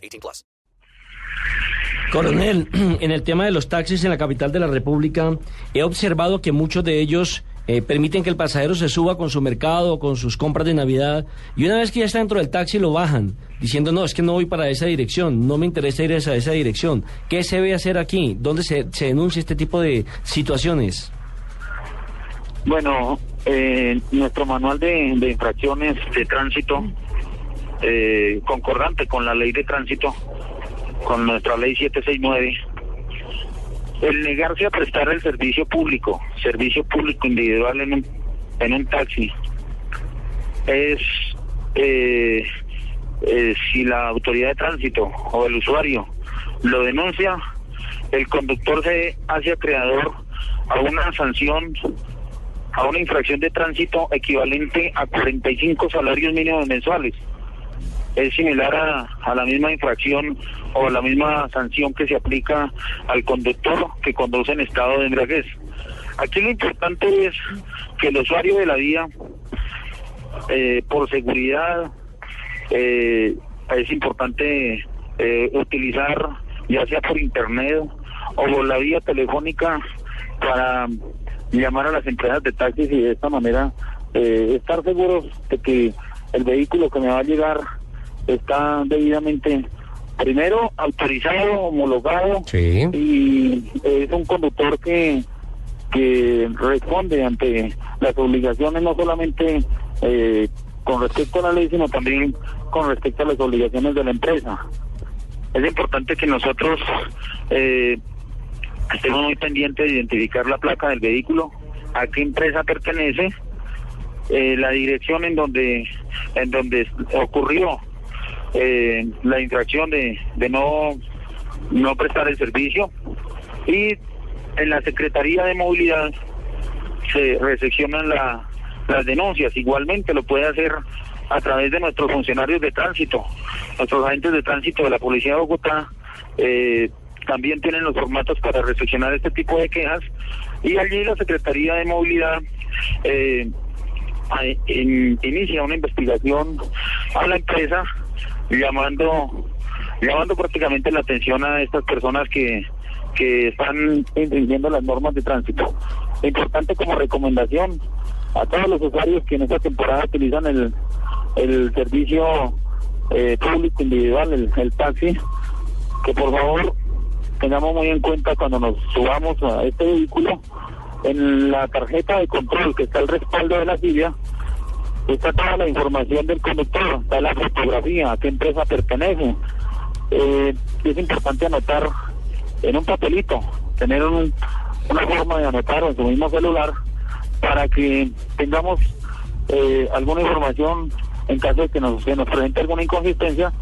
18 plus. Coronel, en el tema de los taxis en la capital de la República, he observado que muchos de ellos eh, permiten que el pasajero se suba con su mercado, con sus compras de Navidad, y una vez que ya está dentro del taxi lo bajan, diciendo, no, es que no voy para esa dirección, no me interesa ir a esa, esa dirección. ¿Qué se debe hacer aquí? ¿Dónde se, se denuncia este tipo de situaciones? Bueno, eh, nuestro manual de, de infracciones de tránsito, eh, concordante con la ley de tránsito, con nuestra ley 769, el negarse a prestar el servicio público, servicio público individual en un, en un taxi, es eh, eh, si la autoridad de tránsito o el usuario lo denuncia, el conductor se hace acreedor a una sanción, a una infracción de tránsito equivalente a 45 salarios mínimos mensuales es similar a, a, la misma infracción o la misma sanción que se aplica al conductor que conduce en estado de embriaguez. Aquí lo importante es que el usuario de la vía, eh, por seguridad, eh, es importante eh, utilizar ya sea por internet o por la vía telefónica para llamar a las empresas de taxis y de esta manera estar seguros de que el vehículo que me va a llegar está debidamente primero autorizado, homologado y es un conductor que que responde ante las obligaciones no solamente eh, con respecto a la ley sino también con respecto a las obligaciones de la empresa. Es importante que nosotros eh, estemos muy pendientes de identificar la placa del vehículo, a qué empresa pertenece, eh, la dirección en donde en donde ocurrió eh, la infracción de, de no, no prestar el servicio y en la Secretaría de Movilidad se recepcionan la, las denuncias. Igualmente lo puede hacer a través de nuestros funcionarios de tránsito, nuestros agentes de tránsito de la Policía de Bogotá. Eh, también tienen los formatos para recepcionar este tipo de quejas y allí la Secretaría de Movilidad eh, inicia una investigación a la empresa llamando llamando prácticamente la atención a estas personas que, que están infringiendo las normas de tránsito. Importante como recomendación a todos los usuarios que en esta temporada utilizan el, el servicio eh, público individual, el, el taxi, que por favor tengamos muy en cuenta cuando nos subamos a este vehículo, en la tarjeta de control que está el respaldo de la silla, está toda la información del conductor, está la fotografía, a qué empresa pertenece. Eh, es importante anotar en un papelito, tener una forma de anotar en su mismo celular para que tengamos eh, alguna información en caso de que nos presente alguna inconsistencia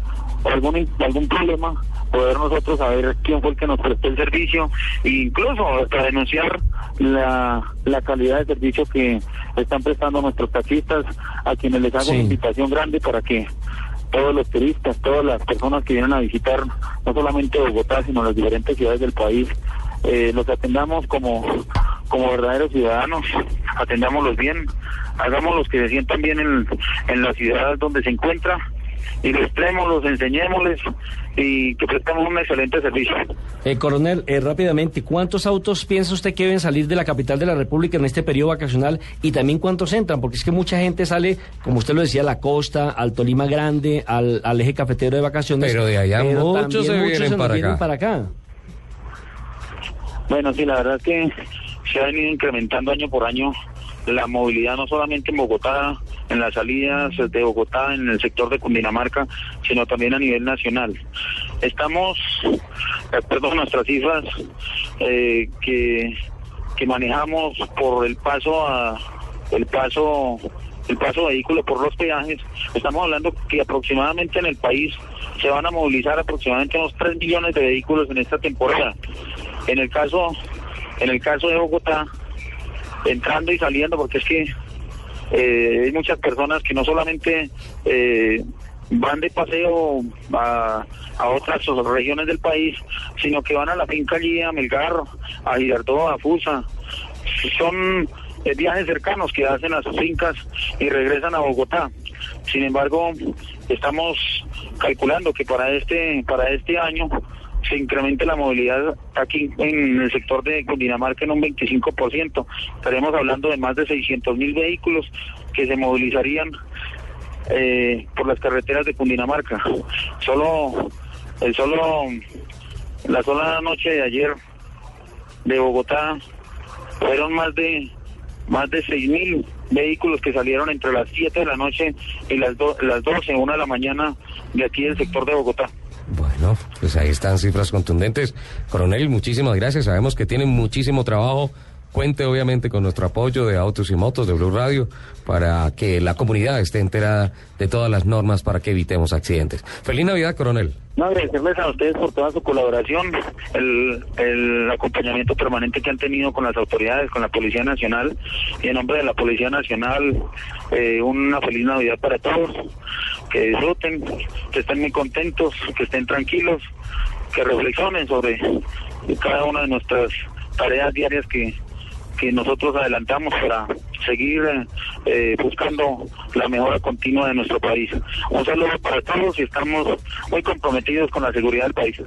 o algún, algún problema, poder nosotros saber quién fue el que nos prestó el servicio e incluso hasta denunciar la, la calidad de servicio que están prestando nuestros taxistas, a quienes les hago una invitación grande para que todos los turistas, todas las personas que vienen a visitar no solamente Bogotá, sino las diferentes ciudades del país, eh, los atendamos como, como verdaderos ciudadanos, atendámoslos bien, hagámoslos que se sientan bien en, en la ciudad donde se encuentra y los los enseñémosles y que prestamos un excelente servicio. Eh, coronel, eh, rápidamente, ¿cuántos autos piensa usted que deben salir de la capital de la República en este periodo vacacional y también cuántos entran? Porque es que mucha gente sale, como usted lo decía, a la costa, al Tolima Grande, al, al eje cafetero de vacaciones. Pero de allá muchos se, vienen, para, acá. para acá. Bueno, sí, la verdad es que se ha venido incrementando año por año la movilidad no solamente en Bogotá, en las salidas de Bogotá, en el sector de Cundinamarca, sino también a nivel nacional. Estamos, de acuerdo nuestras cifras, eh, que, que manejamos por el paso a el paso el paso vehículo por los peajes, estamos hablando que aproximadamente en el país se van a movilizar aproximadamente unos 3 millones de vehículos en esta temporada. En el caso, en el caso de Bogotá, entrando y saliendo, porque es que eh, hay muchas personas que no solamente eh, van de paseo a, otras regiones del país, sino que van a la finca allí, a Melgar, a Girardot, a Fusa. Son eh, viajes cercanos que hacen a sus fincas y regresan a Bogotá. Sin embargo, estamos calculando que para este para este año se incremente la movilidad aquí en el sector de Cundinamarca en un 25%. Estaremos hablando de más de 600 mil vehículos que se movilizarían eh, por las carreteras de Cundinamarca. Solo, el solo, la sola noche de ayer de Bogotá fueron más de más de 6 mil vehículos que salieron entre las 7 de la noche y las, las 12, una de la mañana de aquí del sector de Bogotá. Bueno, pues ahí están cifras contundentes. Coronel, muchísimas gracias. Sabemos que tienen muchísimo trabajo. Cuente obviamente con nuestro apoyo de Autos y Motos de Blue Radio para que la comunidad esté enterada de todas las normas para que evitemos accidentes. Feliz Navidad, coronel. No, agradecerles a ustedes por toda su colaboración, el, el acompañamiento permanente que han tenido con las autoridades, con la Policía Nacional. Y en nombre de la Policía Nacional, eh, una feliz Navidad para todos. Que disfruten, que estén muy contentos, que estén tranquilos, que reflexionen sobre cada una de nuestras tareas diarias que, que nosotros adelantamos para seguir eh, buscando la mejora continua de nuestro país. Un saludo para todos y estamos muy comprometidos con la seguridad del país.